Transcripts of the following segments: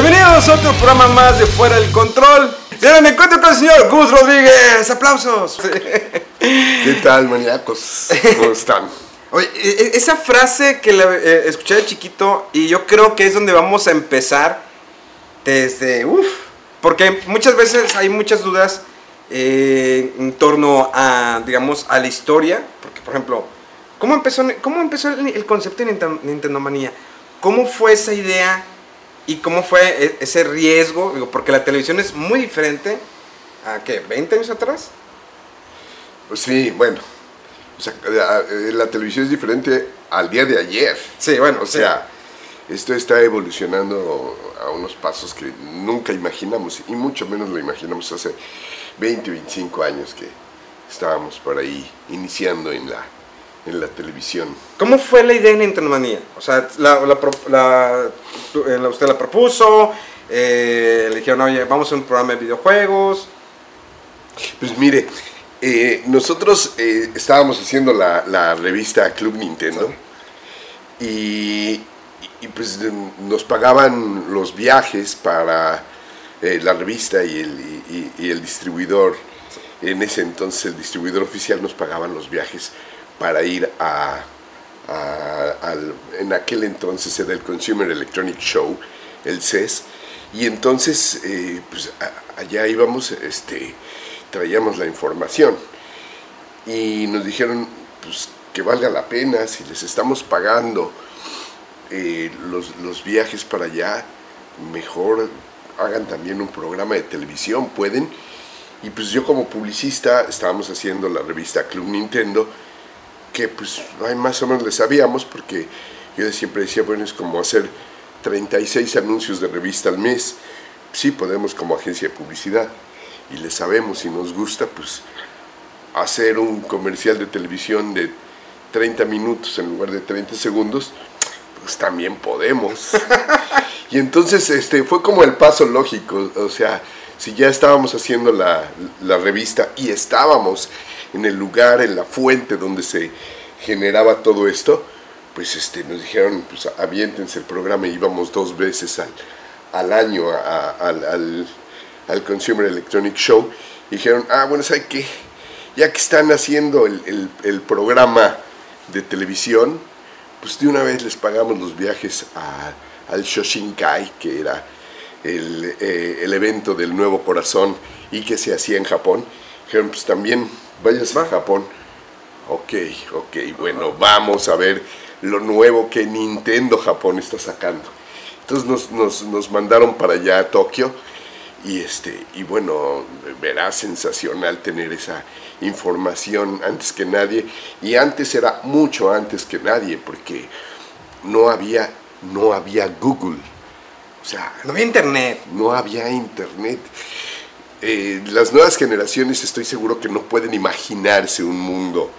Bienvenidos a otro programa más de Fuera del Control. Señora, me encuentro con el señor Gus Rodríguez. ¡Aplausos! ¿Qué tal, maníacos? ¿Cómo están? Oye, e- e- esa frase que la, eh, escuché de chiquito y yo creo que es donde vamos a empezar desde... Uf, porque muchas veces hay muchas dudas eh, en torno a, digamos, a la historia. Porque, por ejemplo, ¿cómo empezó, cómo empezó el, el concepto de Ninten- Nintendo Manía? ¿Cómo fue esa idea y cómo fue e- ese riesgo? Digo, porque la televisión es muy diferente a, ¿qué? ¿20 años atrás? Pues sí, bueno. O sea, la, eh, la televisión es diferente al día de ayer. Sí, bueno, O sí. sea, esto está evolucionando a unos pasos que nunca imaginamos, y mucho menos lo imaginamos hace 20, 25 años que estábamos por ahí iniciando en la, en la televisión. ¿Cómo fue la idea de Nintendo Manía? O sea, la, la eh, la- usted la propuso, eh, le dijeron, oye, vamos a un programa de videojuegos. Pues mire, eh, nosotros eh, estábamos haciendo la, la revista Club Nintendo y, y, pues nos pagaban los viajes para eh, la revista y el, y- y el distribuidor. En ese entonces el distribuidor oficial nos pagaban los viajes para ir a, al- en aquel entonces era el Consumer Electronic Show, el CES, y entonces eh, pues allá íbamos, este, traíamos la información y nos dijeron pues que valga la pena si les estamos pagando eh, los, los viajes para allá, mejor hagan también un programa de televisión, pueden. Y pues yo como publicista estábamos haciendo la revista Club Nintendo, que pues ay, más o menos le sabíamos, porque yo siempre decía, bueno, es como hacer 36 anuncios de revista al mes. Sí podemos como agencia de publicidad y le sabemos si nos gusta, pues hacer un comercial de televisión de 30 minutos en lugar de 30 segundos, pues también podemos. y entonces este, fue como el paso lógico, o sea, si ya estábamos haciendo la, la revista y estábamos en el lugar, en la fuente donde se generaba todo esto, pues este, nos dijeron, pues aviéntense el programa y íbamos dos veces al, al año a- a- al, al- al Consumer Electronic Show. Y dijeron, ah, bueno, ¿sabe qué? Ya que están haciendo el, el- el programa de televisión, pues de una vez les pagamos los viajes a- al Shoshinkai, que era el, eh, el evento del nuevo corazón y que se hacía en Japón. Dijeron, pues también vayas a Japón. Ok, ok, bueno, vamos a ver lo nuevo que Nintendo Japón está sacando. Entonces nos, nos, nos mandaron para allá a Tokio y, este, y bueno, verá sensacional tener esa información antes que nadie. Y antes era mucho antes que nadie porque no había, no había Google. O sea, No había internet. no había internet. Eh, las nuevas generaciones estoy seguro que no pueden imaginarse un mundo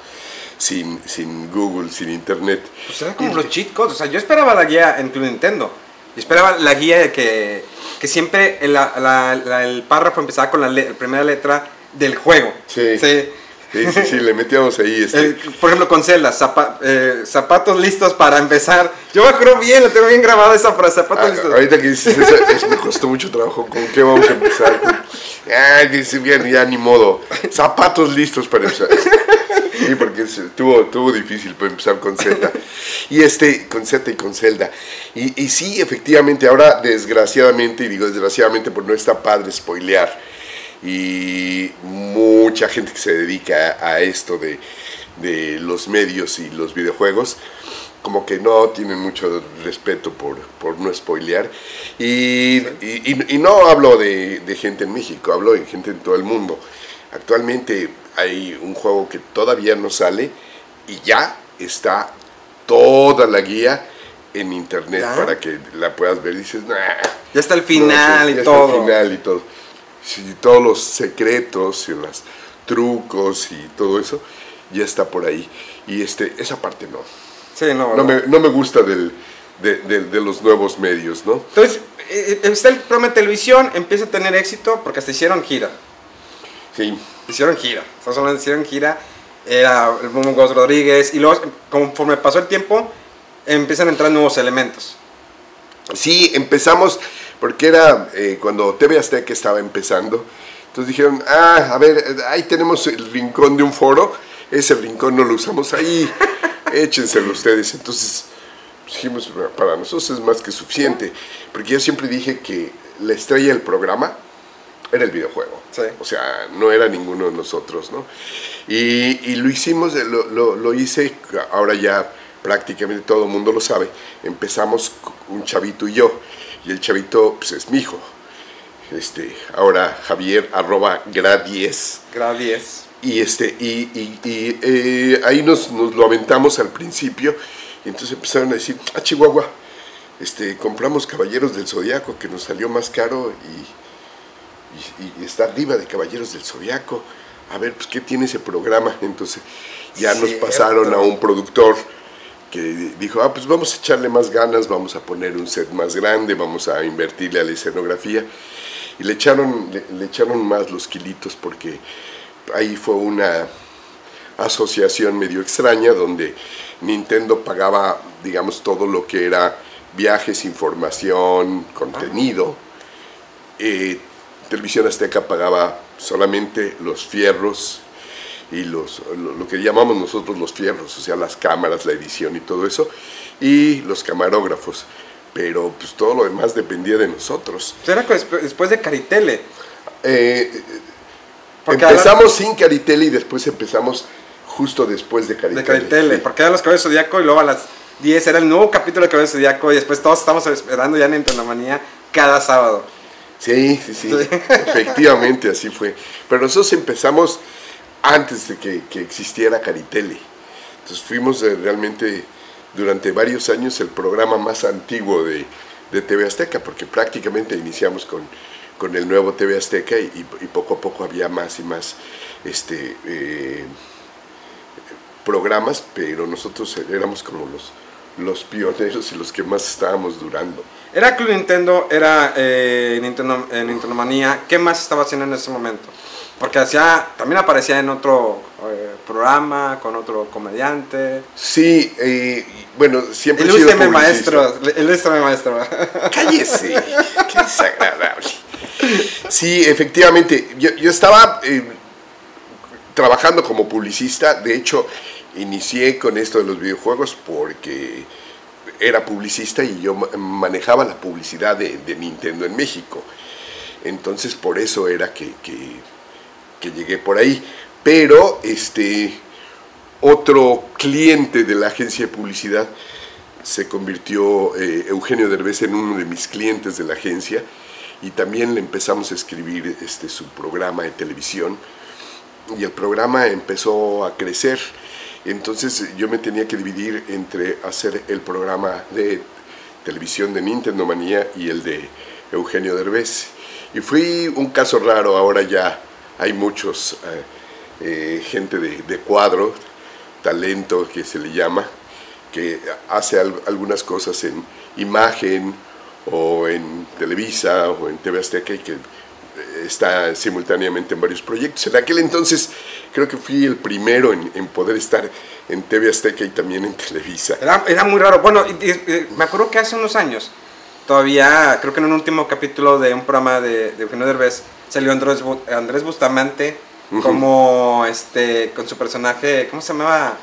sin, sin Google, sin internet. Pues eran como los cheat codes. O sea, yo esperaba la guía en Club Nintendo. Yo esperaba la guía de que, que siempre el, la- la- la- el párrafo empezaba con la, le- la primera letra del juego. Sí. Sí. Sí, sí, sí, le metíamos ahí este. El- por ejemplo, con Zelda, zapa- eh, zapatos listos para empezar. Yo me acuerdo bien, lo tengo bien grabada esa frase, zapatos Ah, listos. ahorita que dices eso, es- me costó mucho trabajo. ¿Con qué vamos a empezar? Ay, dice bien, ya ni modo. Zapatos listos para empezar. Sí, porque tuvo, tuvo difícil para empezar con Z. Y este, con Z y con Zelda. Y, y sí, efectivamente, ahora desgraciadamente, y digo desgraciadamente porque no está padre spoilear, y mucha gente que se dedica a, esto de, de los medios y los videojuegos, como que no tienen mucho respeto por, por no spoilear. Y, y- y no hablo de, de gente en México, hablo de gente en todo el mundo. Actualmente hay un juego que todavía no sale y ya está toda la guía en internet ¿Ya? para que la puedas ver. Dices, nah, Ya está el final no, y ya está todo. el final y todo. Sí, todos los secretos y los trucos y todo eso ya está por ahí. Y este, esa parte no. Sí, no, No no. me, no me gusta del, de, de- de los nuevos medios, ¿no? Entonces, eh, eh, está el programa de televisión, empieza a tener éxito porque hasta hicieron gira. Sí. Hicieron gira. Estamos hablando de hicieron gira. Era el Momo Gómez Rodríguez. Y luego, conforme pasó el tiempo, empiezan a entrar nuevos elementos. Sí, empezamos, porque era eh, cuando TV Azteca estaba empezando. Entonces dijeron, ah, a ver, ahí tenemos el rincón de un foro. Ese rincón no lo usamos ahí. Échenselo ustedes. Entonces dijimos, "Bueno, para nosotros es más que suficiente. Porque yo siempre dije que la estrella del programa era el videojuego. Sí. O sea, no era ninguno de nosotros, ¿no? Y, y lo hicimos, lo, lo- lo hice, ahora ya prácticamente todo el mundo lo sabe. Empezamos un chavito y yo, y el chavito pues, es mi hijo. Este, ahora Javier arroba gra 10 Grado 10. y este y, y- y, eh, ahí nos, nos lo aventamos al principio y entonces empezaron a decir ah Chihuahua este compramos Caballeros del Zodiaco que nos salió más caro y, y- y está arriba de Caballeros del Zodiaco a ver pues qué tiene ese programa entonces ya nos Cierto. pasaron a un productor que dijo ah pues vamos a echarle más ganas vamos a poner un set más grande vamos a invertirle a la escenografía y le echaron le, le echaron más los kilitos porque ahí fue una asociación medio extraña donde Nintendo pagaba, digamos, todo lo que era viajes, información, contenido. Eh, Televisión Azteca pagaba solamente los fierros y los, lo, lo que llamamos nosotros los fierros, o sea, las cámaras, la edición y todo eso, y los camarógrafos. Pero pues todo lo demás dependía de nosotros. Era desp- después de Caritele. Eh, Porque empezamos sin Caritele y después empezamos justo después de Caritele. De Caritele. sí. Porque eran los Caballeros Zodíaco y luego a las 10 era el nuevo capítulo de Caballeros Zodíaco y después todos estamos esperando ya en Entonomanía cada sábado. Sí, sí, sí, efectivamente así fue. Pero nosotros empezamos antes de que, que existiera Caritele. Entonces fuimos eh, realmente durante varios años el programa más antiguo de, de TV Azteca, porque prácticamente iniciamos con, con el nuevo TV Azteca y, y poco a poco había más y más este, eh, programas, pero nosotros éramos como los, los pioneros y los que más estábamos durando. Era Club Nintendo, era eh, Nintendo, eh, Nintendo Manía. ¿Qué más estaba haciendo en ese momento? Porque hacía, también aparecía en otro eh, programa, con otro comediante. Sí, eh, bueno, siempre he sido maestro, ilústreme maestro. Cállese, qué desagradable. Sí, efectivamente, yo, yo estaba eh, trabajando como publicista, de hecho, inicié con esto de los videojuegos porque era publicista y yo ma- manejaba la publicidad de, de Nintendo en México. Entonces, por eso era que, que- que llegué por ahí. Pero, este, otro cliente de la agencia de publicidad se convirtió eh, Eugenio Derbez en uno de mis clientes de la agencia y también le empezamos a escribir este, su programa de televisión y el programa empezó a crecer. Entonces yo me tenía que dividir entre hacer el programa de televisión de Nintendo Manía y el de Eugenio Derbez. Y fui un caso raro, ahora ya hay muchos, eh, eh, gente de, de cuadro, talento que se le llama, que hace al- algunas cosas en imagen o en Televisa o en TV Azteca y que eh, está simultáneamente en varios proyectos. En aquel entonces creo que fui el primero en, poder estar en TV Azteca y también en Televisa. Era, era muy raro. Bueno, y me acuerdo que hace unos años, todavía, creo que en un último capítulo de un programa de, de Eugenio Derbez, salió Andrés, Andrés Bustamante como este, con su personaje, ¿cómo se llamaba?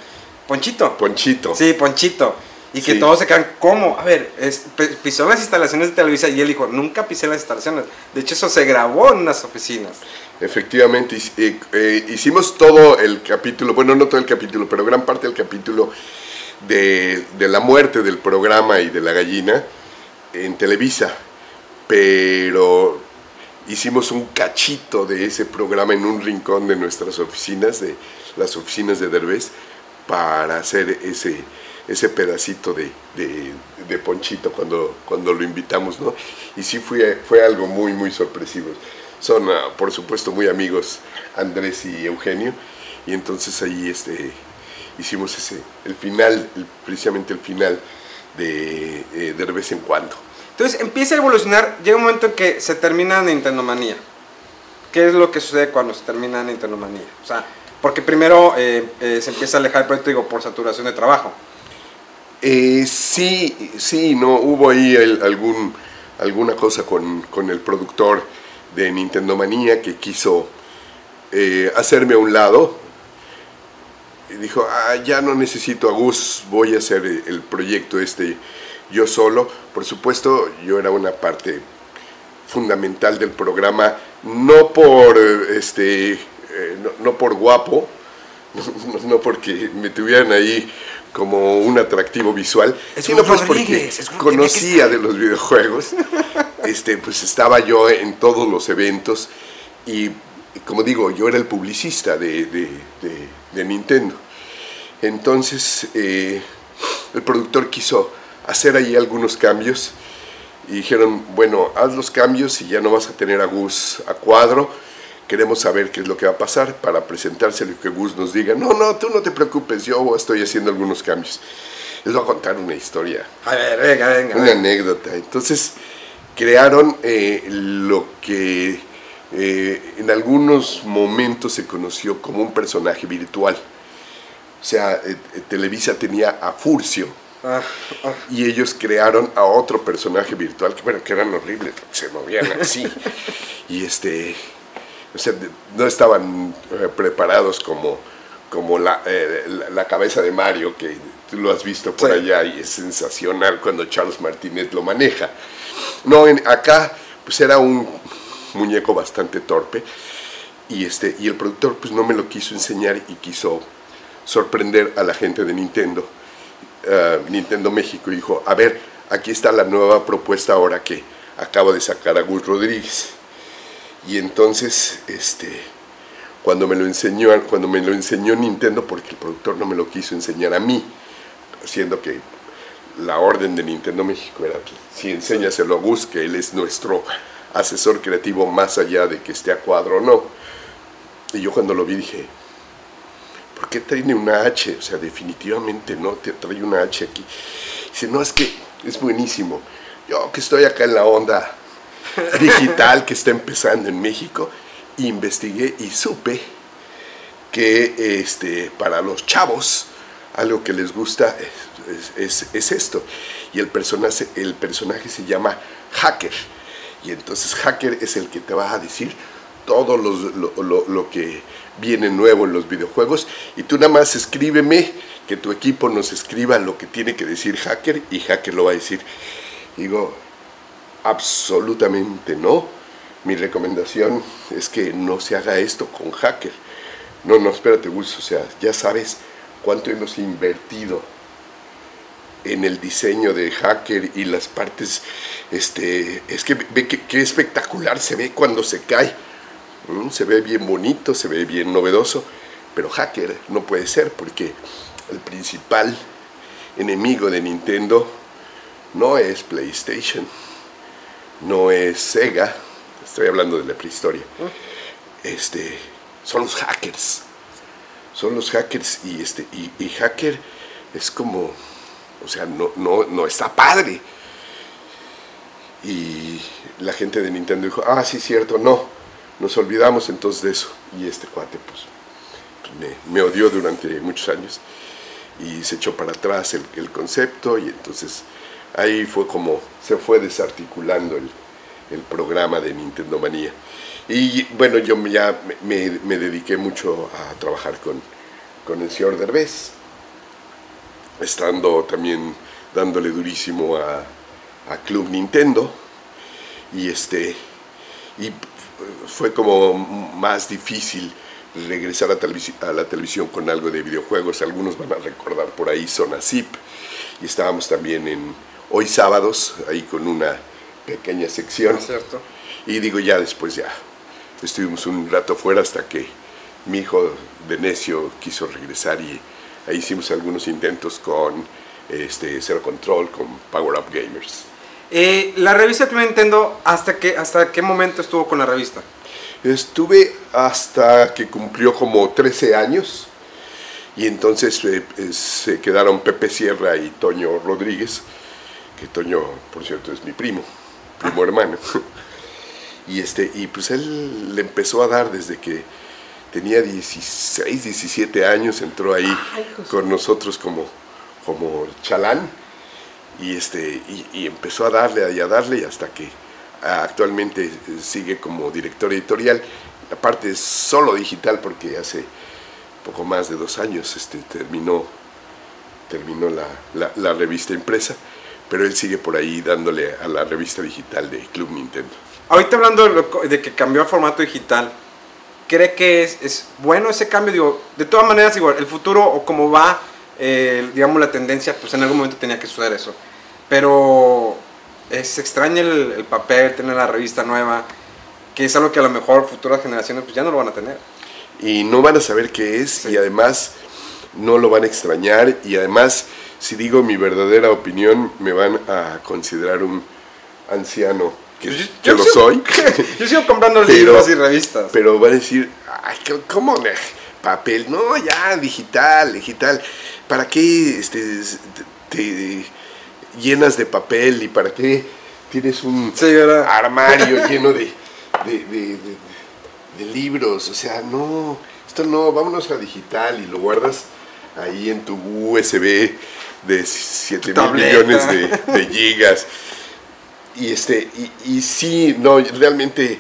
Ponchito. Ponchito. Sí, Ponchito. Y que Sí. todos se quedan, ¿cómo? A ver, es- pisó las instalaciones de Televisa y él dijo, nunca pisé las instalaciones. De hecho, eso se grabó en unas oficinas. Efectivamente, eh, hicimos todo el capítulo, bueno, no todo el capítulo, pero gran parte del capítulo de, de la muerte del programa y de la gallina en Televisa, pero hicimos un cachito de ese programa en un rincón de nuestras oficinas, de las oficinas de Derbez, para hacer ese, ese pedacito de, de, Ponchito cuando, cuando lo invitamos, ¿no? Y sí fue, fue algo muy, muy sorpresivo. Son, ah, por supuesto, muy amigos Andrés y Eugenio, y entonces ahí este, hicimos ese, el final, precisamente el final de, eh, de vez en cuando. Entonces empieza a evolucionar, llega un momento en que se termina Nintendo Manía. ¿Qué es lo que sucede cuando se termina Nintendo Manía? O sea, porque primero eh, eh, se empieza a alejar el proyecto, digo, por saturación de trabajo. Eh, sí, sí, no, hubo ahí algún, alguna cosa con, con el productor de Nintendo Manía que quiso hacerme a un lado. Y dijo, ah, ya no necesito a Gus, voy a hacer el proyecto este yo solo. Por supuesto, yo era una parte fundamental del programa, no por, este, eh, no, no por guapo, no, no porque me tuvieran ahí como un atractivo visual, Es sino pues porque conocía de los videojuegos. Este, pues estaba yo en todos los eventos y, y como digo, yo era el publicista de, de- de- de Nintendo. Entonces, eh, el productor quiso hacer ahí algunos cambios y dijeron, bueno, haz los cambios y ya no vas a tener a Gus a cuadro. Queremos saber qué es lo que va a pasar para presentárselo y que Gus nos diga, no, no, tú no te preocupes, yo estoy haciendo algunos cambios. Les voy a contar una historia A ver, venga, venga. una venga. anécdota. Entonces, crearon eh, lo que eh, en algunos momentos se conoció como un personaje virtual. O sea, eh, eh, Televisa tenía a Furcio Ah, ah. y ellos crearon a otro personaje virtual que, bueno, que eran horribles, se movían así. y este, o sea, no estaban eh, preparados como, como la, eh, la, la cabeza de Mario, que tú lo has visto por Sí. allá y es sensacional cuando Charles Martínez lo maneja. No, en, acá pues era un muñeco bastante torpe y, este, y el productor pues no me lo quiso enseñar y quiso sorprender a la gente de Nintendo, eh, Nintendo México, y dijo, a ver, aquí está la nueva propuesta ahora que acabo de sacar a Gus Rodríguez. Y entonces, este, cuando me lo enseñó, cuando me lo enseñó Nintendo, porque el productor no me lo quiso enseñar a mí, siendo que la orden de Nintendo México era que si enséñaselo a Gus, que él es nuestro asesor creativo más allá de que esté a cuadro o no. Y yo cuando lo vi dije, ¿por qué trae una H? O sea, definitivamente no, te trae una H aquí. Dice, no, es que es buenísimo. Yo que estoy acá en la onda digital que está empezando en México, investigué y supe que este, para los chavos algo que les gusta es esto. Y el personaje, el personaje se llama Hacker. Y entonces Hacker es el que te va a decir todo lo, lo- lo que viene nuevo en los videojuegos. Y tú nada más escríbeme, que tu equipo nos escriba lo que tiene que decir Hacker y Hacker lo va a decir. Digo, absolutamente no. Mi recomendación es que no se haga esto con Hacker. No, no, espérate, Gus, o sea, ya sabes cuánto hemos invertido en el diseño de Hacker y las partes, este, es que ve que, espectacular se ve cuando se cae. Mm, Se ve bien bonito, se ve bien novedoso, pero Hacker no puede ser porque el principal enemigo de Nintendo no es PlayStation, no es Sega, estoy hablando de la prehistoria, este, son los hackers. Son los hackers y, este, y, y hacker es como, o sea, no, no, no está padre. Y la gente de Nintendo dijo, ah, sí, cierto, no, nos olvidamos entonces de eso. Y este cuate, pues, me, me odió durante muchos años y se echó para atrás el, concepto y entonces ahí fue como se fue desarticulando el, el programa de Nintendo Manía. Y bueno, yo ya me, dediqué mucho a trabajar con, el señor Derbez, estando también dándole durísimo a, Club Nintendo y este fue como más difícil regresar a, televisi- a la televisión con algo de videojuegos. Algunos van a recordar por ahí Zona Zip. Y estábamos también en Hoy Sábados, ahí con una pequeña sección. ¿Cierto? Y digo, ya después ya estuvimos un rato fuera hasta que mi hijo de necio quiso regresar y ahí hicimos algunos intentos con este, Zero Control, con Power Up Gamers. Eh, la revista Club Nintendo, ¿hasta qué, ¿hasta qué momento estuvo con la revista? Estuve hasta que cumplió como 13 años y entonces eh, eh, se quedaron Pepe Sierra y Toño Rodríguez, que Toño, por cierto, es mi primo, primo hermano. Y, este, y pues él le empezó a dar desde que tenía 16, 17 años, entró ahí con nosotros como, como chalán y, este, y, y empezó a darle y a darle y hasta que ah, actualmente eh, sigue como director editorial. Aparte es solo digital porque hace poco más de dos años este, terminó, terminó la, la- la revista impresa, pero él sigue por ahí dándole a la revista digital de Club Nintendo. Ahorita hablando de, lo de que cambió a formato digital, ¿cree que es, es bueno ese cambio? Digo, de todas maneras, igual, el futuro o cómo va, eh, digamos, la tendencia, pues en algún momento tenía que suceder eso. Pero es extraña el, el papel, tener la revista nueva, que es algo que a lo mejor futuras generaciones pues ya no lo van a tener. y no van a saber qué es y además no lo van a extrañar y además si digo mi verdadera opinión me van a considerar un anciano que, Pues que lo sigo- soy Yo sigo comprando Pero- libros y revistas. pero van a decir ay ¿qué- cómo papel no ya digital digital para qué este te, te llenas de papel y para qué tienes un armario lleno de, de, de- de- de libros. O sea, no, esto no, vámonos a digital y lo guardas ahí en tu USB de 7 mil millones de, de gigas. Y, este, y, y sí, no, realmente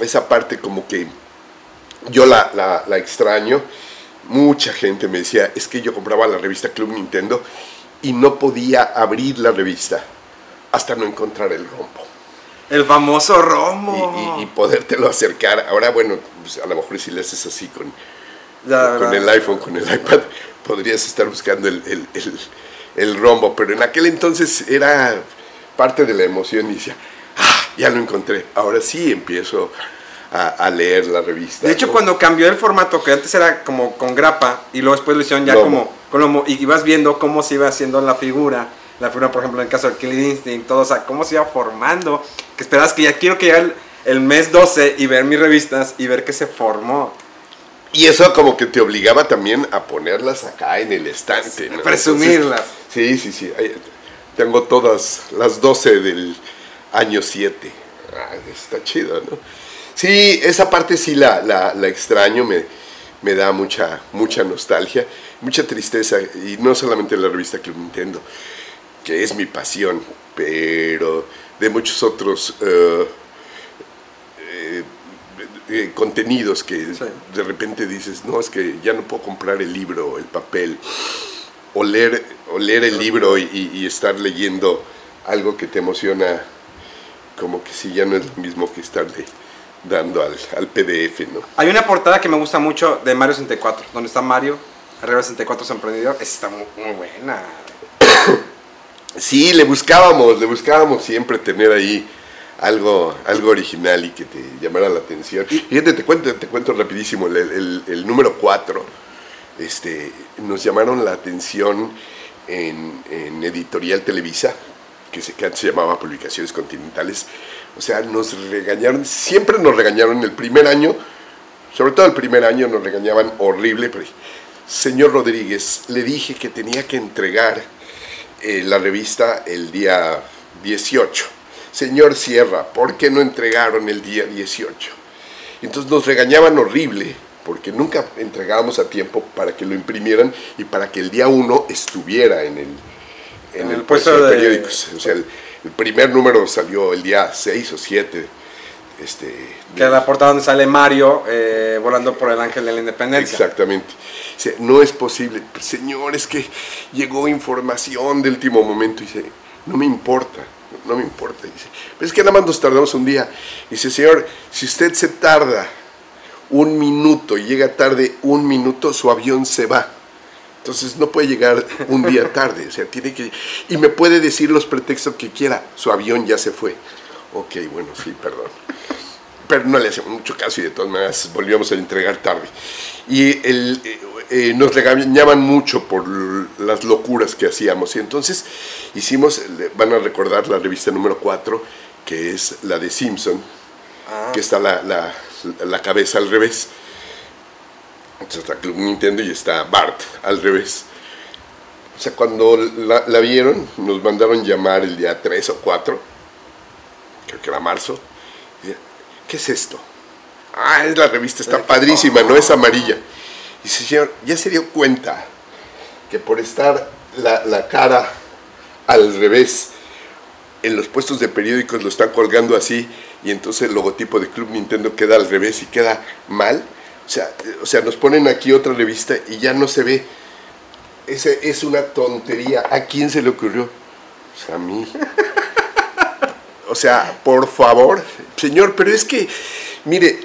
esa parte como que yo la, la, la extraño. Mucha gente me decía, es que yo compraba la revista Club Nintendo y no podía abrir la revista hasta no encontrar el rombo El famoso Romo. y, y- y podértelo acercar. Ahora, bueno, pues a lo mejor si le haces así con, Ya, con el iPhone, con el iPad, podrías estar buscando el, el- el- el rombo. Pero en aquel entonces era parte de la emoción y decía, ah, ya lo encontré. Ahora sí empiezo a, a leer la revista. De hecho, ¿no? cuando cambió el formato, que antes era como con grapa, y luego después lo hicieron ya Lomo. como con lomo, y ibas viendo cómo se iba haciendo la figura, la figura, por ejemplo, en el caso del Killer Instinct, todo, o sea, cómo se iba formando, que esperabas que ya quiero que llegue el, el mes 12 y ver mis revistas y ver que se formó. Y eso como que te obligaba también a ponerlas acá en el estante. ¿no? Presumirlas. Entonces, sí, sí, sí. Tengo todas las 12 del año 7. Ah, está chido, ¿no? Sí, esa parte sí la, la, la extraño, me, me da mucha, mucha nostalgia, mucha tristeza, y no solamente la revista Club Nintendo, que es mi pasión, pero de muchos otros eh, eh, contenidos que Sí. de repente dices, no, es que ya no puedo comprar el libro, el papel, o leer, o leer el libro y, y- y estar leyendo algo que te emociona, como que sí, ya no es lo mismo que estarle dando al, al PDF, ¿no? Hay una portada que me gusta mucho de Mario 64, donde está Mario, arriba de 64 su emprendedor, esa está muy, muy buena. Sí, le buscábamos, le buscábamos siempre tener ahí algo, algo original y que te llamara la atención. Fíjate, te cuento, te cuento rapidísimo, el, el- el número 4, este, nos llamaron la atención en, en Editorial Televisa, que, se, que antes se llamaba Publicaciones Continentales. O sea, nos regañaron, siempre nos regañaron el primer año, sobre todo el primer año nos regañaban horrible, pero señor Rodríguez, le dije que tenía que entregar eh, la revista el día 18. Señor Sierra, ¿por qué no entregaron el día 18? Entonces nos regañaban horrible porque nunca entregábamos a tiempo para que lo imprimieran y para que el día 1 estuviera en el, en En el el puesto de- periódicos. O sea, el, el primer número salió el día 6 o 7. Este, Que la portada donde sale Mario eh, volando por el ángel de la independencia. Exactamente. Dice, no es posible. Señor, es que llegó información de último momento. Dice, no me importa, no me importa. Dice, pero es que nada más nos tardamos un día. Dice, señor, si usted se tarda un minuto y llega tarde un minuto, su avión se va. Entonces no puede llegar un día tarde, o sea, tiene que... Y me puede decir los pretextos que quiera, su avión ya se fue. Ok, bueno, sí, perdón. Pero no le hacemos mucho caso y de todas maneras volvíamos a entregar tarde. Y el, eh, eh, nos regañaban mucho por las locuras que hacíamos. Y entonces hicimos, van a recordar la revista número 4, que es la de Simpson, que está la, la, la cabeza al revés. Entonces está Club Nintendo y está Bart al revés. O sea, cuando la, la, vieron, nos mandaron llamar el día 3 o 4, creo que era marzo. ¿Qué es esto? Ah, es la revista, está padrísima, no es amarilla. Y dice, señor, ya se dio cuenta que por estar la, la cara al revés, en los puestos de periódicos lo están colgando así y entonces el logotipo de Club Nintendo queda al revés y queda mal. O sea, o sea, nos ponen aquí otra revista y ya no se ve. Ese es una tontería. ¿A quién se le ocurrió? Pues a mí. O sea, por favor, señor, pero es que, mire,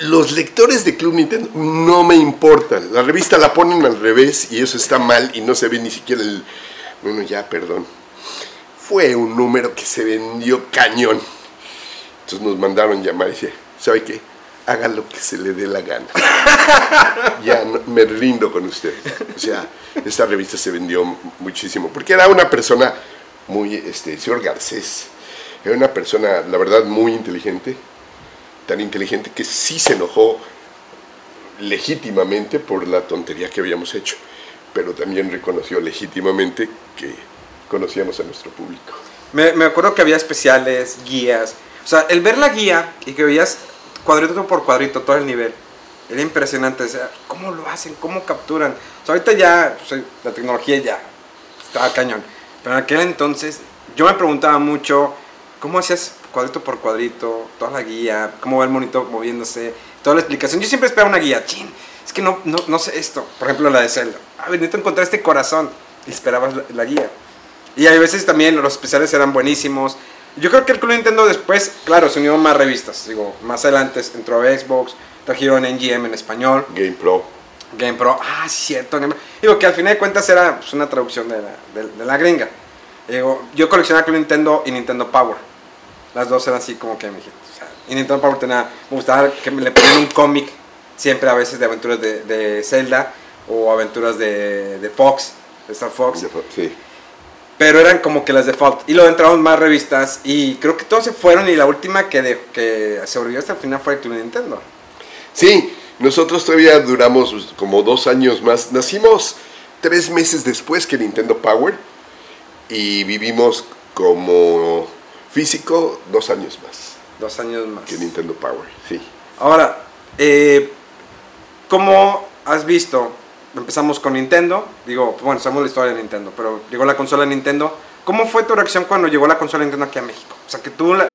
los lectores de Club Nintendo no me importan. La revista la ponen al revés y eso está mal y no se ve ni siquiera el... Bueno, ya, perdón. Fue un número que se vendió cañón. Entonces nos mandaron llamar y dice, ¿sabe qué? Haga lo que se le dé la gana. ya me rindo con usted. O sea, esta revista se vendió muchísimo. Porque era una persona muy, este, señor Garcés, era una persona, la verdad, muy inteligente. Tan inteligente que sí se enojó legítimamente por la tontería que habíamos hecho. Pero también reconoció legítimamente que conocíamos a nuestro público. Me, me acuerdo que había especiales, guías. O sea, el ver la guía y que veías cuadrito por cuadrito todo el nivel. Era impresionante, o sea, ¿cómo lo hacen? ¿Cómo capturan? O sea, ahorita ya, pues, la tecnología ya estaba cañón. Pero en aquel entonces, yo me preguntaba mucho, ¿cómo hacías cuadrito por cuadrito, toda la guía, cómo va el monito moviéndose, toda la explicación? Yo siempre esperaba una guía, chin, es que no, no, no sé esto. Por ejemplo, la de Zelda. Ah, necesito encontrar este corazón. Y esperabas la, la guía. Y a veces también los especiales eran buenísimos. Yo creo que el Club Nintendo después, claro, se unió más revistas. Digo, más adelante entró a Xbox, trajeron NGM en español. Game Pro. Game Pro, ah, cierto. Digo, que al final de cuentas era pues, una traducción de la, de, de la gringa. Digo, yo coleccionaba Club Nintendo y Nintendo Power. Las dos eran así como que me dije, o sea, y Nintendo Power tenía, me gustaba que me le ponían un cómic, siempre a veces de aventuras de, de Zelda o aventuras de, de Fox, de Star Fox. Sí. Pero eran como que las default. Y luego entraron más revistas y creo que todos se fueron y la última que, de, que sobrevivió hasta el final fue el Club Nintendo. Sí, nosotros todavía duramos como dos años más. Nacimos tres meses después que Nintendo Power y vivimos como físico dos años más. Dos años más. Que Nintendo Power, sí. Ahora, eh, ¿cómo has visto? Empezamos con Nintendo, digo, bueno, sabemos la historia de Nintendo, pero llegó la consola de Nintendo. ¿Cómo fue tu reacción cuando llegó la consola de Nintendo aquí a México? O sea, que tú la...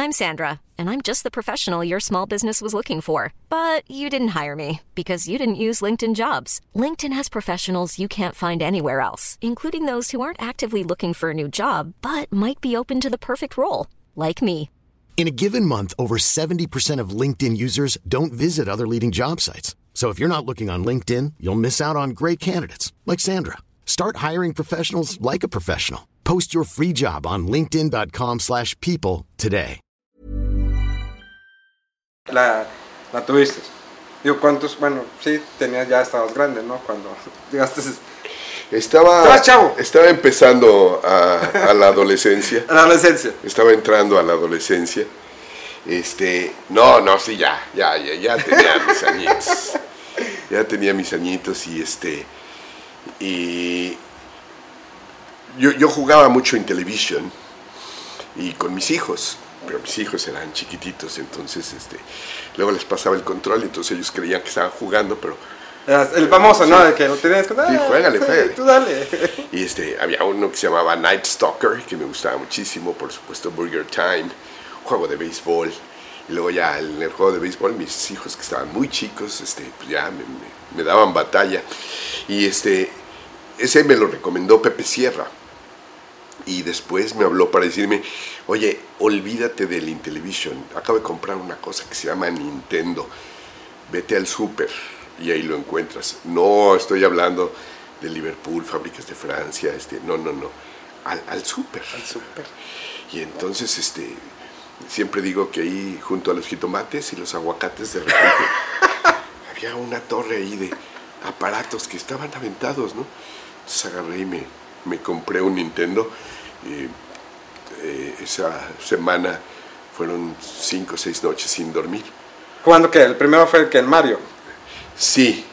I'm Sandra, and I'm just the professional your small business was looking for. But you didn't hire me because you didn't use LinkedIn jobs. LinkedIn has professionals you can't find anywhere else, including those who aren't actively looking for a new job but might be open to the perfect role, like me. In a given month, over 70% of LinkedIn users don't visit other leading job sites. So if you're not looking on LinkedIn, you'll miss out on great candidates like Sandra. Start hiring professionals like a professional. Post your free job on linkedin.com/people slash people today. la, la tuviste. Digo, ¿cuántos? Bueno, sí, tenías ya estabas grande, ¿no? Cuando llegaste. Estaba, chavo. estaba empezando a, a la adolescencia. A la adolescencia. Estaba entrando a la adolescencia. Este, no, no, sí, ya, ya, ya, ya tenía mis añitos. Ya tenía mis añitos y este, y yo, yo jugaba mucho en televisión y con mis hijos, pero mis hijos eran chiquititos, entonces este, luego les pasaba el control, entonces ellos creían que estaban jugando, pero Eras El famoso, Sí. ¿no? De que lo tenías que Sí, juégale, juégale. Tú dale. Y este, había uno que se llamaba Night Stalker, que me gustaba muchísimo, por supuesto Burger Time, juego de béisbol. Y luego ya en el juego de béisbol, mis hijos que estaban muy chicos, este, pues ya me, me- me daban batalla. Y este, ese me lo recomendó Pepe Sierra. Y después me habló para decirme, oye, olvídate del Intellivision. Acabo de comprar una cosa que se llama Nintendo. Vete al súper y ahí lo encuentras. No estoy hablando de Liverpool, fábricas de Francia, este, no, no, no. Al, al súper. Al súper. Y entonces, este, siempre digo que ahí junto a los jitomates y los aguacates de repente había una torre ahí de aparatos que estaban aventados, ¿no? Entonces agarré y me, me compré un Nintendo. Y, eh, esa semana fueron cinco o seis noches sin dormir. ¿Jugando qué? El primero fue el que el Mario. Sí,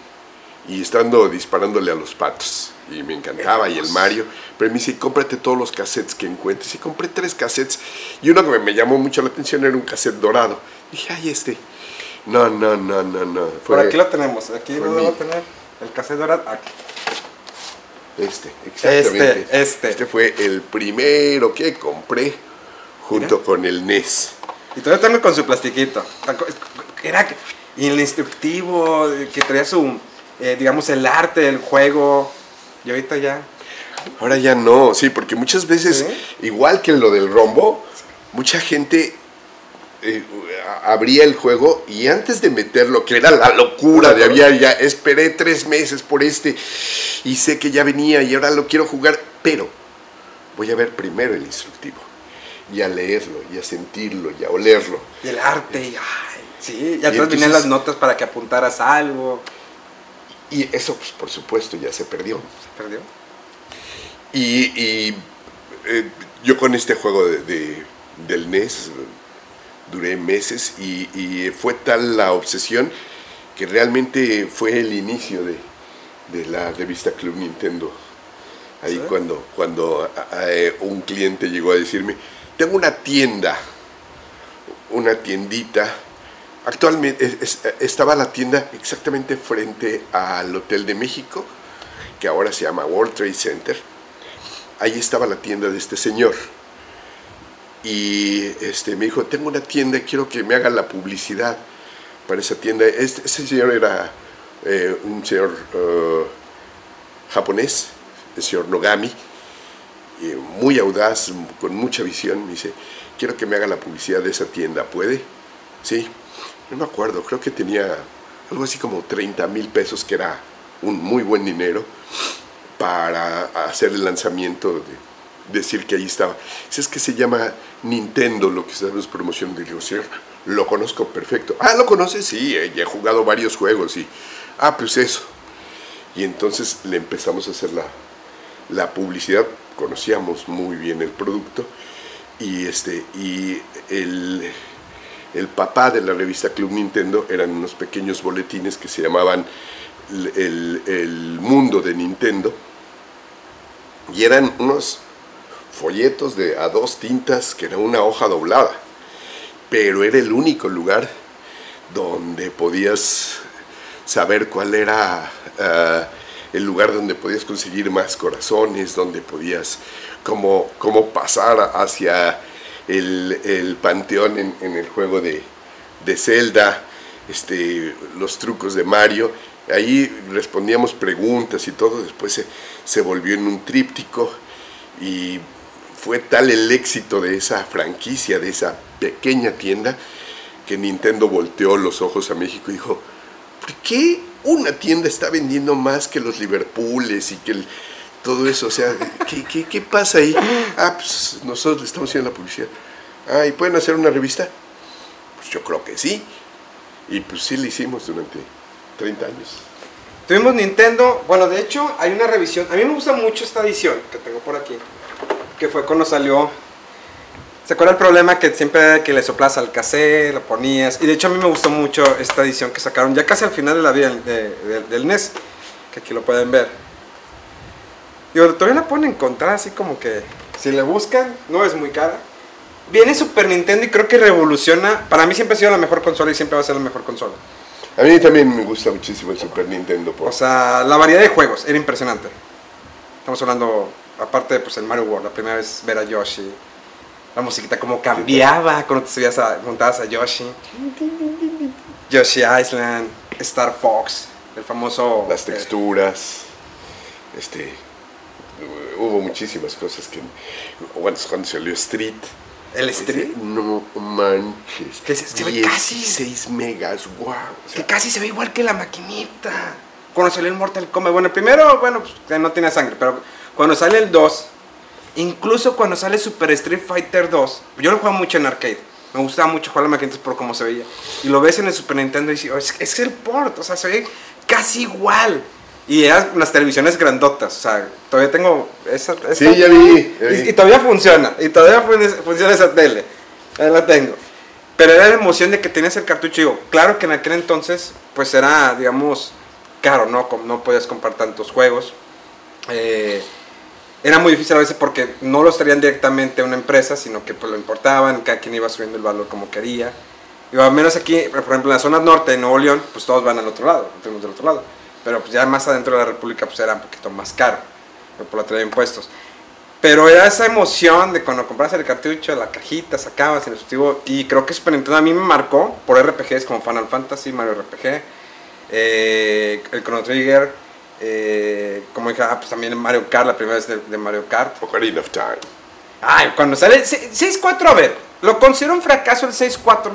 y estando disparándole a los patos. Y me encantaba, y el Mario. Pero me dice, cómprate todos los cassettes que encuentres. Y compré tres cassettes. Y uno que me llamó mucho la atención era un cassette dorado. dije, ay, este. No, no, no, no, no. Por aquí lo tenemos. Aquí lo debo tener. El cassette dorado. Aquí. Este, exactamente. Este, este. Este fue el primero que compré junto Mira. con el NES. Y todavía tengo con su plastiquito. Era el instructivo que traía su, eh, digamos, el arte del juego. Y ahorita ya. Ahora ya no, sí, porque muchas veces, ¿Sí? igual que lo del rombo, mucha gente eh, abría el juego y antes de meterlo, que era la locura de había ya, esperé tres meses por este y sé que ya venía y ahora lo quiero jugar, pero voy a ver primero el instructivo y a leerlo y a sentirlo y a olerlo. Y el arte. Y, ay, sí, y atrás entonces- las notas para que apuntaras algo. Y eso, pues, por supuesto, ya se perdió. Se perdió. Y, y, eh, yo con este juego de, de- del NES duré meses y, y fue tal la obsesión que realmente fue el inicio de, de la revista Club Nintendo. Ahí ¿Sí? cuando, cuando eh, un cliente llegó a decirme, tengo una tienda, una tiendita. Actualmente es- es- estaba la tienda exactamente frente al Hotel de México, que ahora se llama World Trade Center ahí estaba la tienda de este señor. Y este, me dijo, tengo una tienda, quiero que me hagan la publicidad para esa tienda. Este, ese señor era eh, un señor eh, japonés, el señor Nogami, muy audaz, con mucha visión. Me dice, quiero que me haga la publicidad de esa tienda, ¿puede? Sí, no me acuerdo, creo que tenía algo así como 30 mil pesos, que era un muy buen dinero para hacer el lanzamiento, de decir que ahí estaba. Si es que se llama Nintendo lo que estamos promocionando, digo, "Sí, lo conozco perfecto. Ah, ¿lo conoces? Sí, eh, ya he jugado varios juegos y, ah, pues eso. Y entonces le empezamos a hacer la, la publicidad, conocíamos muy bien el producto y, este, y el, el papá de la revista Club Nintendo eran unos pequeños boletines que se llamaban el, mundo de Nintendo. Y eran unos folletos de a dos tintas que era una hoja doblada. Pero era el único lugar donde podías saber cuál era ah, el lugar donde podías conseguir más corazones, donde podías cómo pasar hacia el, el panteón en, el juego de, de Zelda, este, los trucos de Mario. Ahí respondíamos preguntas y todo, después se, se volvió en un tríptico y fue tal el éxito de esa franquicia, de esa pequeña tienda, que Nintendo volteó los ojos a México y dijo, ¿por qué una tienda está vendiendo más que los Liverpooles y que el- todo eso? O sea, ¿qué, qué, qué pasa ahí? Ah, pues nosotros le estamos haciendo la publicidad. Ah, ¿y pueden hacer una revista? Pues yo creo que sí. Y pues sí le hicimos durante 30 años. Tuvimos Nintendo, bueno, de hecho hay una revisión, a mí me gusta mucho esta edición que tengo por aquí, que fue cuando salió, ¿se acuerda el problema que siempre que le soplas al cassette, lo ponías? Y de hecho a mí me gustó mucho esta edición que sacaron ya casi al final de la vida de- de- del NES, que aquí lo pueden ver. Digo, todavía la pueden encontrar así como que, si le buscan, no es muy cara. Viene Super Nintendo y creo que revoluciona, para mí siempre ha sido la mejor consola y siempre va a ser la mejor consola. A mí también me gusta muchísimo el Super Nintendo. Por... O sea, la variedad de juegos era impresionante. Estamos hablando, aparte, pues el Mario World, la primera vez ver a Yoshi. La musiquita como cambiaba cuando te subías a, montabas a Yoshi. Yoshi Island, Star Fox, el famoso... las eh, texturas, este, hubo muchísimas cosas que. Cuando, cuando salió Street. El Street. No manches. Que se- se ve casi- 16 megas, wow. Que casi se ve igual que la maquinita. Cuando salió el Mortal Kombat. Bueno, primero, bueno, pues que no tenía sangre. Pero cuando sale el 2, incluso cuando sale Super Street Fighter 2, yo lo jugaba mucho en arcade. Me gustaba mucho jugar la maquinita por cómo se veía. Y lo ves en el Super Nintendo y dices, "Oh, es, es el port, o sea, se ve casi igual. Y eran unas televisiones grandotas, o sea, todavía tengo esa... esa- Sí, ya vi, ya vi. Y, y todavía funciona, y todavía fun- funciona esa tele. Ahí la tengo. Pero era la emoción de que tenías el cartucho. Digo, claro que en aquel entonces, pues era, digamos, caro, ¿no? No podías comprar tantos juegos. Eh, era muy difícil a veces porque no los traían directamente a una empresa, sino que pues lo importaban, cada quien iba subiendo el valor como quería. Y al menos aquí, por ejemplo, en la zona norte de Nuevo León, pues todos van al otro lado, tenemos del otro lado. Pero pues ya más adentro de la República, pues era un poquito más caro, por la traía impuestos. Pero era esa emoción de cuando compras el cartucho, la cajita, sacabas el dispositivo. Y creo que Super Nintendo a mí me marcó por RPGs como Final Fantasy, Mario RPG, eh, el Chrono Trigger. eh, como dije, ah, pues también Mario Kart, la primera vez de, de Mario Kart. Ocarina of Time. Ay, cuando sale el 6-4, a ver, lo considero un fracaso el 6-4.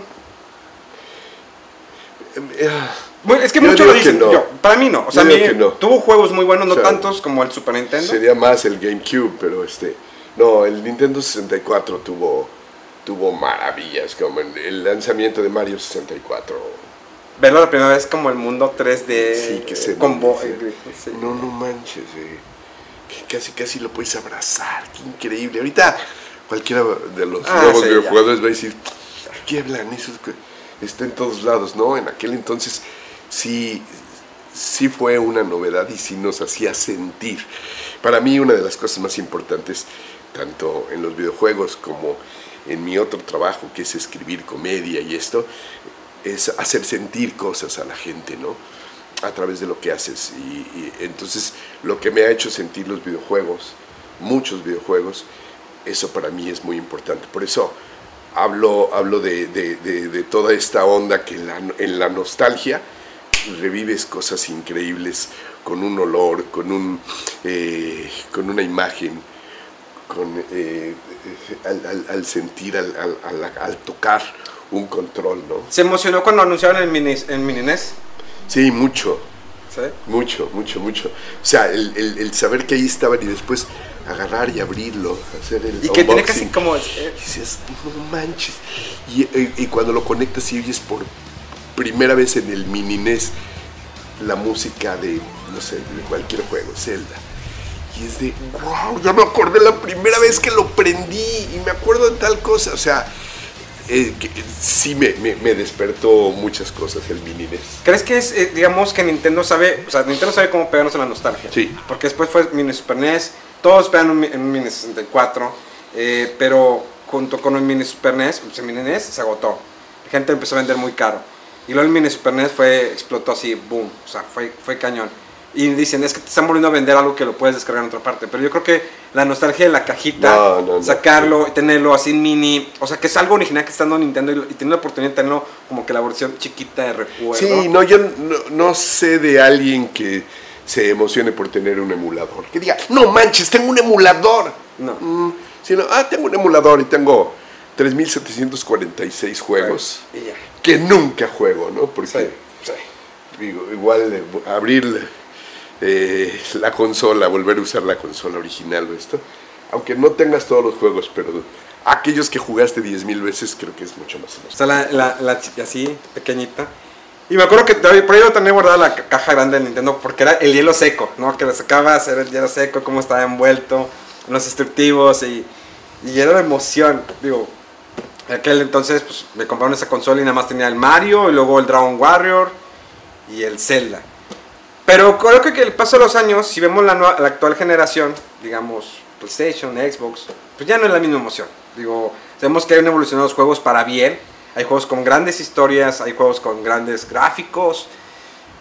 Bueno, es que muchos lo dicen. no. yo, para mí no. O sea, a mí no. tuvo juegos muy buenos, no O sea, tantos como el Super Nintendo. Sería más el GameCube, pero este. No, el Nintendo 64 tuvo, tuvo maravillas, como el, lanzamiento de Mario 64. Verlo la primera vez como el mundo 3D. Sí, que se sí. No, no manches, eh. Que casi, casi lo puedes abrazar. Qué increíble. Ahorita cualquiera de los Ah, nuevos sí, videojugadores va a decir, ¿qué hablan? Eso está en todos lados, ¿no? En aquel entonces sí, sí fue una novedad y sí nos hacía sentir. Para mí una de las cosas más importantes, tanto en los videojuegos como en mi otro trabajo, que es escribir comedia y esto, es hacer sentir cosas a la gente, ¿no? A través de lo que haces. Y, entonces lo que me ha hecho sentir los videojuegos, muchos videojuegos, eso para mí es muy importante. Por eso hablo, hablo de, de- de- toda esta onda que la, en la nostalgia revives cosas increíbles con un olor, con, un, eh, con una imagen, con, eh, eh, al, al- al sentir, al, al- tocar un control, ¿no? Se emocionó cuando anunciaron el mini, el mini NES. Sí, mucho, ¿sí? mucho, mucho, mucho. O sea, el, el- el saber que ahí estaban y después agarrar y abrirlo, hacer el Y que tiene casi como. eh, Y dices, no manches. Y, y- y cuando lo conectas y oyes por primera vez en el mini NES la música de, no sé, de cualquier juego, Zelda. Y es de, wow, ya me acordé la primera vez que lo prendí y me acuerdo de tal cosa. O sea, eh, que- sí me, me- me despertó muchas cosas el mini NES. ¿Crees que es, eh, digamos, que Nintendo sabe, o sea, Nintendo sabe cómo pegarnos en la nostalgia? Sí. Porque después fue Mini Super NES, todos pegan un un Mini 64, eh, pero junto con el Mini Super NES, pues el Mini NES se agotó. La gente empezó a vender muy caro. Y luego el Mini Super NES fue, explotó así, boom, o sea, fue, fue cañón. Y dicen, es que te están volviendo a vender algo que lo puedes descargar en otra parte. Pero yo creo que la nostalgia de la cajita, No, no, no. sacarlo, tenerlo así en mini, o sea, que es algo original que está dando Nintendo y, y tiene la oportunidad de tenerlo como que la versión chiquita de recuerdo. Sí, no, yo no, no sé de alguien que se emocione por tener un emulador. Que diga, no manches, tengo un emulador. No. Mm, sino, ah, tengo un emulador y tengo 3.746 juegos que nunca juego, ¿no? Porque, Sí, digo, igual abrir eh, la consola, volver a usar la consola original o esto, aunque no tengas todos los juegos, pero aquellos que jugaste 10.000 veces creo que es mucho más O sea, la, la, la así, pequeñita. Y me acuerdo que por ahí yo tenía guardada la ca- caja grande de Nintendo porque era el hielo seco, ¿no? Que le sacaba hacer el hielo seco, cómo estaba envuelto, los instructivos y, y era la emoción. Digo, en aquel entonces pues, me compraron esa consola y nada más tenía el Mario y luego el Dragon Warrior y el Zelda. Pero creo que, el paso de los años, si vemos la, la actual generación, digamos PlayStation, Xbox, pues ya no es la misma emoción. Digo, sabemos que han evolucionado los juegos para bien. Hay juegos con grandes historias, hay juegos con grandes gráficos.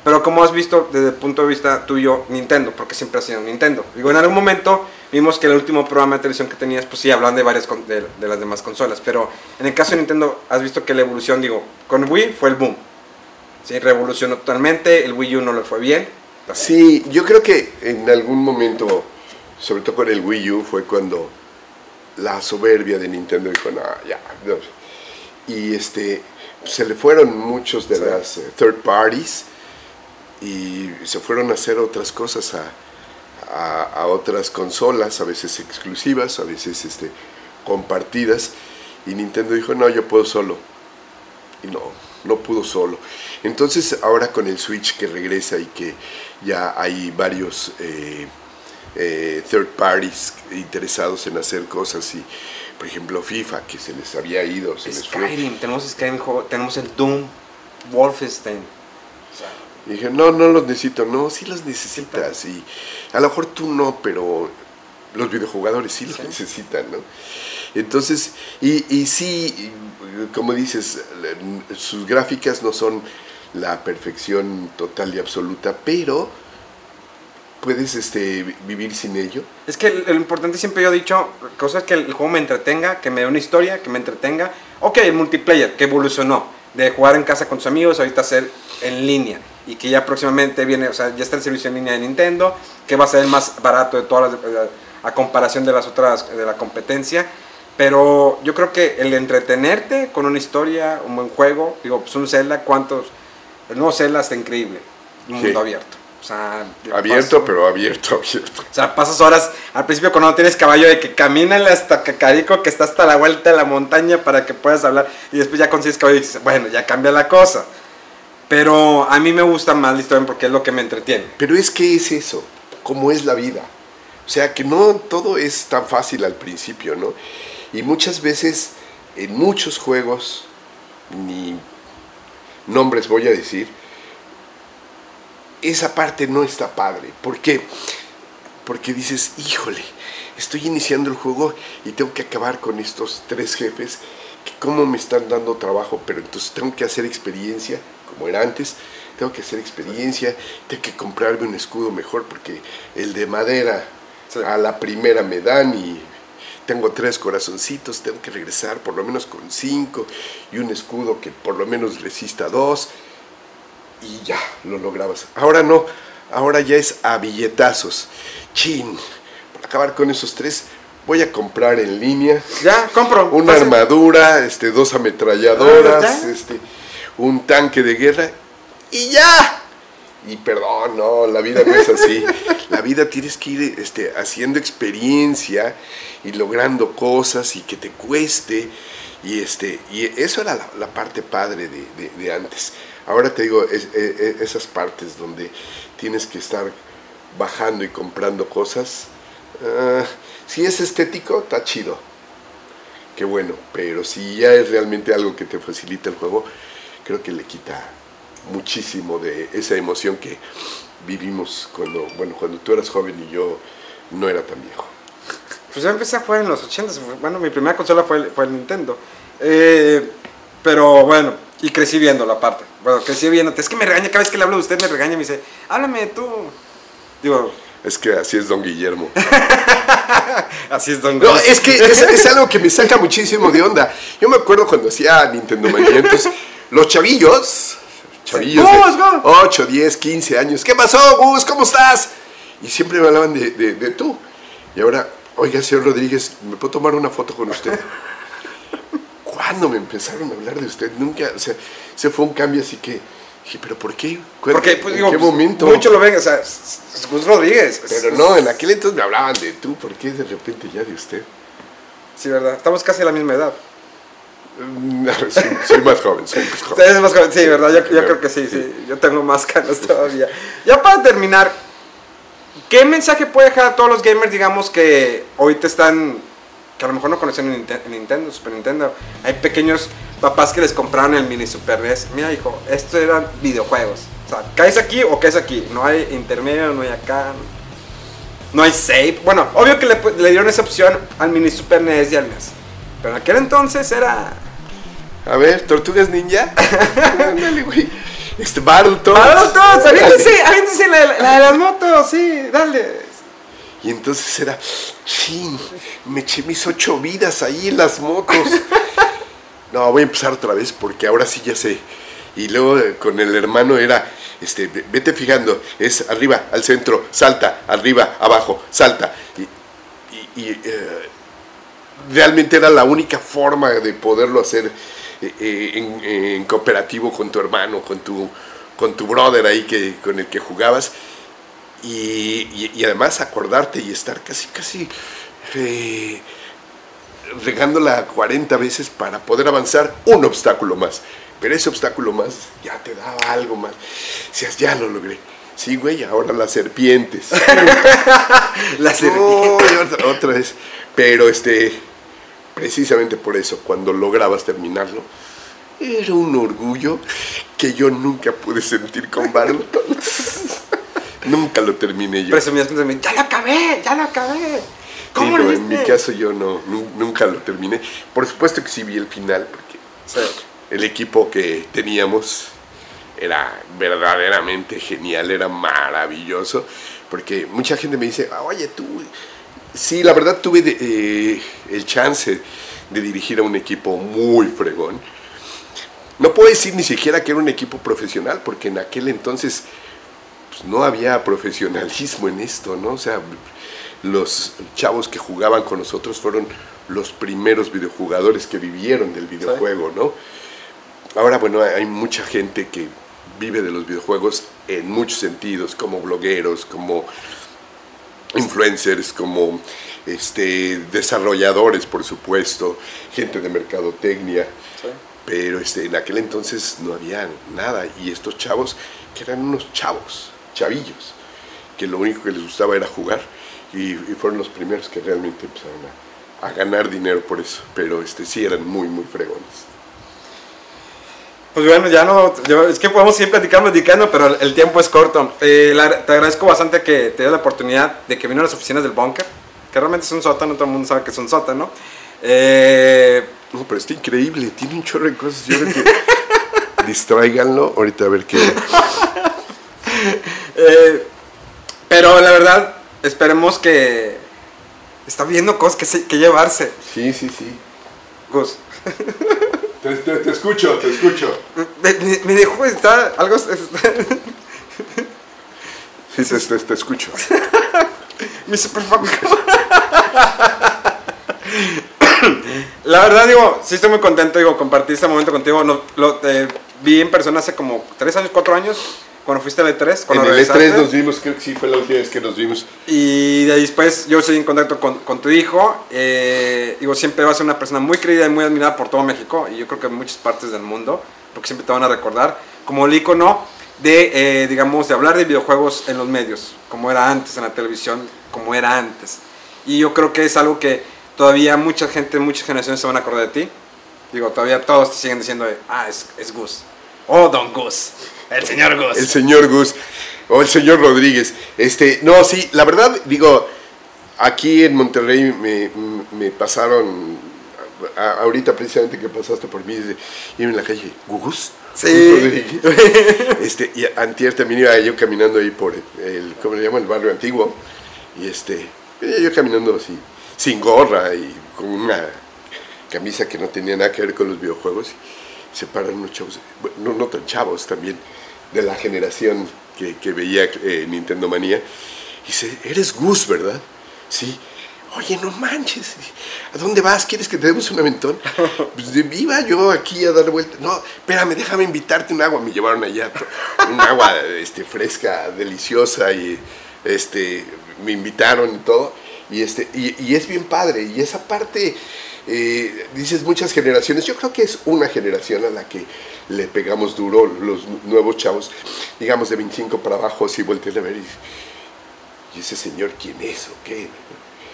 Pero como has visto desde el punto de vista tuyo, Nintendo, porque siempre ha sido Nintendo. Digo, en algún momento vimos que el último programa de televisión que tenías, pues sí, hablan de varias de, de las demás consolas. Pero en el caso de Nintendo, has visto que la evolución, digo, con Wii fue el boom. Sí, revolucionó totalmente. El Wii U no le fue bien. Sí, yo creo que en algún momento sobre todo con el Wii U, fue cuando la soberbia de Nintendo dijo, no, ya. no". Y este, se le fueron muchos de las eh, third parties y se fueron a hacer otras cosas a, a- otras consolas, a veces exclusivas, a veces este, compartidas. Y Nintendo dijo, no, yo puedo solo. Y no, no pudo solo. Entonces ahora con el Switch que regresa y que ya hay varios eh, eh, third parties interesados en hacer cosas y por ejemplo FIFA que se les había ido, tenemos Skyrim, tenemos el Doom, Wolfenstein. Y dije, no, no los necesito. No, sí los necesitas. Y a lo mejor tú no, pero los videojugadores sí los necesitan, ¿no? Entonces, y, y sí, como dices, sus gráficas no son la perfección total y absoluta, pero puedes este, vi- vivir sin ello. Es que lo importante siempre yo he dicho, cosas que el juego me entretenga, que me dé una historia, que me entretenga. Ok, el multiplayer, que evolucionó, de jugar en casa con tus amigos, ahorita hacer en línea. Y que ya próximamente viene, o sea, ya está el servicio en línea de Nintendo, que va a ser el más barato de todas las, eh, a comparación de las otras, de la competencia. Pero yo creo que el entretenerte con una historia, un buen juego, digo, pues un Zelda, ¿cuántos? El nuevo Zelda está increíble, un Sí. mundo abierto. O sea, Abierto, paso- pero abierto, abierto. o sea, pasas horas al principio cuando no tienes caballo de que camínale hasta Cacarico, que está hasta la vuelta de la montaña para que puedas hablar. Y después ya consigues caballo y dices, bueno, ya cambia la cosa. Pero a mí me gusta más la historia porque es lo que me entretiene. Pero es que es eso, como es la vida. O sea, que no todo es tan fácil al principio, ¿no? Y muchas veces, en muchos juegos, ni nombres voy a decir, esa parte no está padre. ¿Por qué? Porque dices, híjole, estoy iniciando el juego y tengo que acabar con estos tres jefes que cómo me están dando trabajo, pero entonces tengo que hacer experiencia, como era antes, tengo que hacer experiencia, tengo que comprarme un escudo mejor porque el de madera Sí. a la primera me dan y tengo tres corazoncitos, tengo que regresar por lo menos con cinco y un escudo que por lo menos resista dos y ya lo lograbas. Ahora no, ahora ya es a billetazos. Chin, para acabar con esos tres, voy a comprar en línea Ya, compro. una armadura, este, dos ametralladoras, Ah, este, un tanque de guerra y ya. Y perdón, no, la vida no es así. La vida tienes que ir este, haciendo experiencia y logrando cosas y que te cueste. Y, este, y eso era la, la parte padre de, de- de antes. Ahora te digo, es- e- e- esas partes donde tienes que estar bajando y comprando cosas. ah, si es estético, está chido. Qué bueno, pero si ya es realmente algo que te facilita el juego, creo que le quita muchísimo de esa emoción que vivimos cuando, bueno, cuando tú eras joven y yo no era tan viejo. Pues yo empecé a jugar en los 80 Bueno, mi primera consola fue el, fue el Nintendo. Eh, pero bueno, y crecí viendo la parte. Bueno, crecí viendo. Es que me regaña, cada vez que le hablo de usted me regaña y me dice, háblame tú. Digo, Es que así es don Guillermo. así es Don No, es que es, es algo que me saca muchísimo de onda. Yo me acuerdo cuando hacía Nintendo Manía, entonces los chavillos, chavillos de Gus. 8, 10, 15 años, ¿qué pasó, Gus? ¿Cómo estás? Y siempre me hablaban de, de- de tú. Y ahora, oiga, señor Rodríguez, ¿me puedo tomar una foto con usted? ¿Cuándo me empezaron a hablar de usted? Nunca, o sea, se fue un cambio así que dije, ¿pero por qué? Porque, pues, ¿En digo, qué pues, momento? mucho lo ven, o sea, Gus Rodríguez. Pero no, en aquel entonces me hablaban de tú, ¿por qué de repente ya de usted? Sí, ¿verdad? Estamos casi a la misma edad. No, soy, soy más joven, soy más joven. es más joven, sí, ¿verdad? Yo, yo creo que sí, sí. Yo tengo más canas todavía. Ya para terminar, ¿qué mensaje puede dejar a todos los gamers, digamos, que ahorita están, que a lo mejor no conocen Nintendo, Super Nintendo? Hay pequeños papás que les compraron el mini Super NES. Mira, hijo, estos eran videojuegos. O sea, ¿caes aquí o caes aquí? No hay intermedio, no hay acá. No hay save. Bueno, obvio que le dieron esa opción al mini Super NES y al NES. Pero en aquel entonces era A ver, Tortugas Ninja. Ándale, güey. Este, Battletoads. ¡Ah, todos! ¡Aviéntense! ¡Aviéntense la, la de las motos! Sí, dale. Y entonces era, chin, me eché mis ocho vidas ahí en las motos. No, voy a empezar otra vez porque ahora sí ya sé. Y luego eh, con el hermano era, este, ve- vete fijando, es arriba, al centro, salta, arriba, abajo, salta. Y, y- y, eh, realmente era la única forma de poderlo hacer en, en cooperativo con tu hermano, con tu, con tu brother ahí que, con el que jugabas. Y, y- y además acordarte y estar casi, casi eh, regándola 40 veces para poder avanzar un obstáculo más. Pero ese obstáculo más ya te daba algo más. Decías, ya lo logré. Sí, güey, ahora las serpientes. La serpiente. Uy, otra, otra vez. Pero este, precisamente por eso, cuando lograbas terminarlo, era un orgullo que yo nunca pude sentir con Barlow. nunca lo terminé yo. Presumías que me ya lo acabé, ya lo acabé. ¿Cómo lo en mi caso yo no, nu- nunca lo terminé. Por supuesto que sí vi el final, porque Sí. el equipo que teníamos era verdaderamente genial, era maravilloso, porque mucha gente me dice, "Ah, oye, tú, sí, la verdad tuve de- eh, el chance de dirigir a un equipo muy fregón. No puedo decir ni siquiera que era un equipo profesional, porque en aquel entonces pues, no había profesionalismo en esto, ¿no? O sea, los chavos que jugaban con nosotros fueron los primeros videojugadores que vivieron del videojuego, ¿no? Ahora, bueno, hay mucha gente que vive de los videojuegos en muchos sentidos, como blogueros, como influencers, como este, desarrolladores, por supuesto, gente de mercadotecnia. Pero este, en aquel entonces no había nada. Y estos chavos, que eran unos chavos, chavillos, que lo único que les gustaba era jugar. Y, y fueron los primeros que realmente empezaron a, a ganar dinero por eso. Pero este, sí eran muy, muy fregones. Pues bueno, ya no, yo- es que podemos seguir platicando, platicando, pero el, tiempo es corto. Eh, la- te agradezco bastante que te dio la oportunidad de que vino a las oficinas del Bunker, que realmente es un sótano, todo el mundo sabe que es un sótano. Eh, No, pero está increíble, tiene un chorro de cosas. Yo creo que distráiganlo. Ahorita a ver qué. eh, pero la verdad, esperemos que está viendo cosas que, se- que llevarse. Sí, sí, sí. Gus, Te, te- te escucho, te escucho. me, me- me dejó estar algo... está- Sí, te, te- te escucho. Mi super La verdad, digo, sí estoy muy contento, digo, compartir este momento contigo. No, lo, te vi en persona hace como 3 años, 4 años, cuando fuiste al E3. En Cuando el regresaste. E3 nos vimos, creo que sí fue la última vez que nos vimos. Y de ahí después yo estoy en contacto con, con tu hijo. eh, digo, siempre vas a ser una persona muy querida y muy admirada por todo México. Y yo creo que en muchas partes del mundo. Porque siempre te van a recordar como el icono de, eh, digamos, de hablar de videojuegos en los medios. Como era antes en la televisión, como era antes. Y yo creo que es algo que todavía mucha gente, muchas generaciones se van a acordar de ti. Digo, todavía todos te siguen diciendo, ah, es, es Gus. Oh, Don Gus. El señor Gus. El señor Gus o el señor Rodríguez. Este, no, sí, la verdad, digo, aquí en Monterrey me, me pasaron, a- ahorita precisamente que pasaste por mí, iba en la calle, ¿Gus? Sí. Gus este, y antier también iba yo caminando ahí por el, ¿cómo le llaman? El barrio antiguo. Y este, iba yo caminando así, sin gorra y con una camisa que no tenía nada que ver con los videojuegos. Se paran unos chavos, bueno, no, no tan chavos también, de la generación que, que veía eh, Nintendo Manía. Y dice, eres Gus, ¿verdad? Sí. Oye, no manches, ¿a dónde vas? ¿Quieres que te demos un aventón? Pues iba yo aquí a dar vuelta. No, espérame, déjame invitarte un agua. Me llevaron allá un agua este, fresca, deliciosa y este, me invitaron y todo. Y, este, y, y es bien padre. Y esa parte, eh, dices muchas generaciones. Yo creo que es una generación a la que le pegamos duro los nuevos chavos, digamos de 25 para abajo, si voltean a ver y, ¿y ese señor quién es o qué?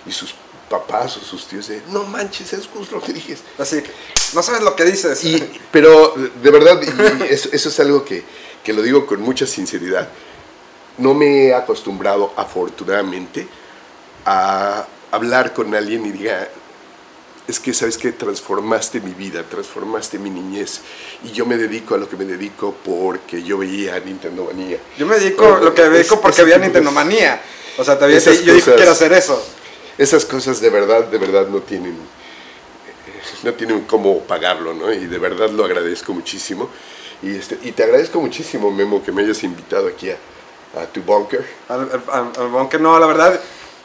Y sus papás o sus tíos de, no manches, es Gus Rodríguez. Así que, no sabes lo que dices. Y, pero de verdad, y eso, eso es algo que, que lo digo con mucha sinceridad. No me he acostumbrado, afortunadamente, a hablar con alguien y diga, es que sabes que transformaste mi vida, transformaste mi niñez y yo me dedico a lo que me dedico porque yo veía Nintendo Manía. Yo me dedico lo que me dedico Es- porque había de- Nintendo Manía. O sea, todavía Esas yo dije cosas- quiero hacer eso. Esas cosas de verdad, de verdad no tienen, no tienen cómo pagarlo, ¿no? Y de verdad lo agradezco muchísimo. Y, este, y te agradezco muchísimo, Memo, que me hayas invitado aquí a, a tu bunker. Al, al- al bunker, no, la verdad,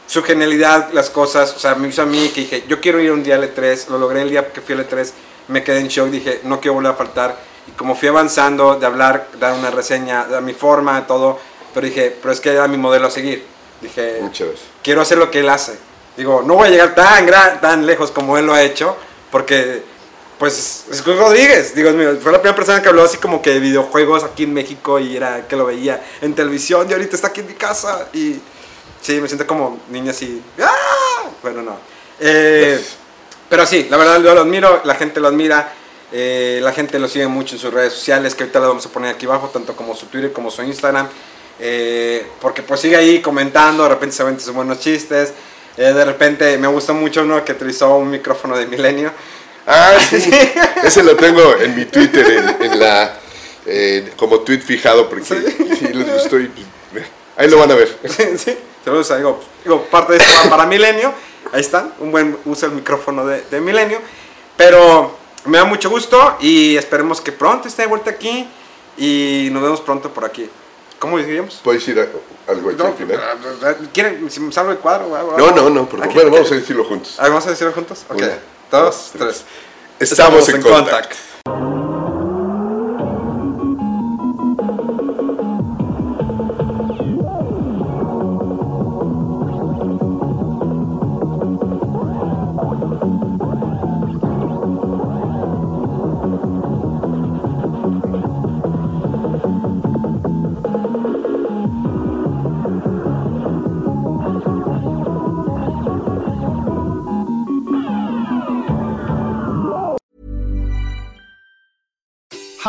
su genialidad, las cosas, o sea, me hizo a mí que dije, yo quiero ir un día al E3, lo logré el día que fui al E3, me quedé en shock, dije, no quiero volver a faltar. Y como fui avanzando de hablar, dar una reseña, a mi forma, todo, pero dije, pero es que era mi modelo a seguir. Dije, Muchas quiero hacer lo que él hace. Digo, no voy a llegar tan, gran, tan lejos como él lo ha hecho, porque, pues, es Cruz Rodríguez. Digo, fue la primera persona que habló así como que de videojuegos aquí en México y era que lo veía en televisión y ahorita está aquí en mi casa. Y sí, me siento como niña así. ¡Ah! Bueno, no. Eh, pero sí, la verdad yo lo admiro, la gente lo admira. eh, la gente lo sigue mucho en sus redes sociales, que ahorita lo vamos a poner aquí abajo, tanto como su Twitter como su Instagram. eh, porque pues sigue ahí comentando, de repente se vende sus buenos chistes. eh, de repente me gusta mucho uno que utilizó un micrófono de Milenio. Ah, sí. Ese lo tengo en mi Twitter, en, en la, como tweet fijado, porque sí, les gustó y pues, ahí lo van a ver. sí, saludos a- digo, digo, parte de esto va para Milenio. Ahí está, un buen uso del micrófono de, de Milenio. Pero me da mucho gusto y esperemos que pronto esté de vuelta aquí y nos vemos pronto por aquí. ¿Cómo diríamos? ¿Puedes decir algo aquí al final? ¿Quieren? Si me salgo de cuadro o algo? No, no, no, por favor. Bueno, vamos a decirlo juntos. Ah, ¿Vamos a decirlo juntos? Ok. Una, Dos, dos, tres. Estamos, en, contacto.